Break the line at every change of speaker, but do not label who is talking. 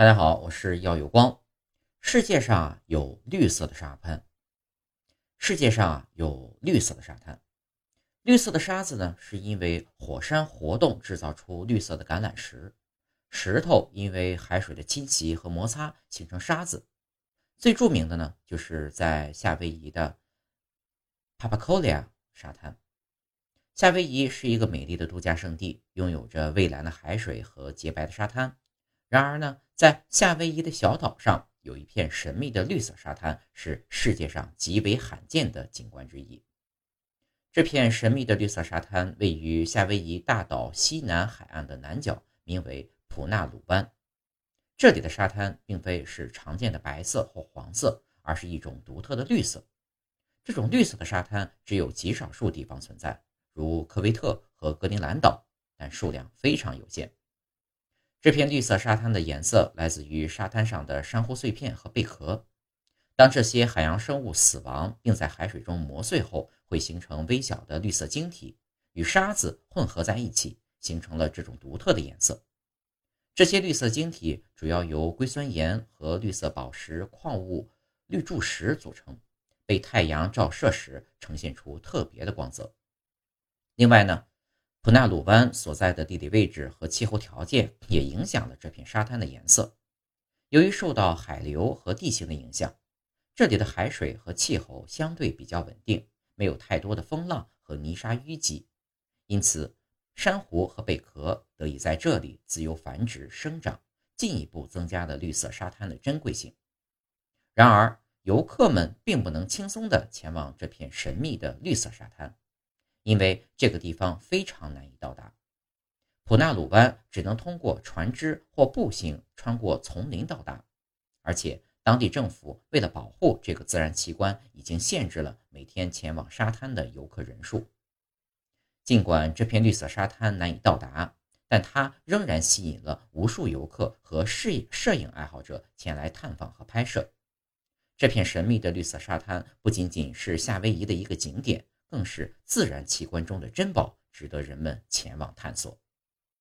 大家好，我是耀有光。世界上有绿色的沙滩。世界上有绿色的沙滩。绿色的沙子呢，是因为火山活动制造出绿色的橄榄石。石头因为海水的侵袭和摩擦形成沙子。最著名的呢，就是在夏威夷的 Papacolia 沙滩。夏威夷是一个美丽的度假胜地，拥有着蔚蓝的海水和洁白的沙滩。然而呢，在夏威夷的小岛上，有一片神秘的绿色沙滩，是世界上极为罕见的景观之一。这片神秘的绿色沙滩位于夏威夷大岛西南海岸的南角，名为普纳鲁湾。这里的沙滩并非是常见的白色或黄色，而是一种独特的绿色。这种绿色的沙滩只有极少数地方存在，如科威特和格陵兰岛，但数量非常有限。这片绿色沙滩的颜色来自于沙滩上的珊瑚碎片和贝壳。当这些海洋生物死亡并在海水中磨碎后，会形成微小的绿色晶体，与沙子混合在一起，形成了这种独特的颜色。这些绿色晶体主要由硅酸盐和绿色宝石矿物绿柱石组成，被太阳照射时呈现出特别的光泽。另外呢？普纳鲁湾所在的地理位置和气候条件也影响了这片沙滩的颜色。由于受到海流和地形的影响，这里的海水和气候相对比较稳定，没有太多的风浪和泥沙淤积，因此珊瑚和贝壳得以在这里自由繁殖生长，进一步增加了绿色沙滩的珍贵性。然而，游客们并不能轻松地前往这片神秘的绿色沙滩。因为这个地方非常难以到达，普纳鲁湾只能通过船只或步行穿过丛林到达，而且当地政府为了保护这个自然奇观，已经限制了每天前往沙滩的游客人数。尽管这片绿色沙滩难以到达，但它仍然吸引了无数游客和摄摄影爱好者前来探访和拍摄。这片神秘的绿色沙滩不仅仅是夏威夷的一个景点。更是自然奇观中的珍宝，值得人们前往探索。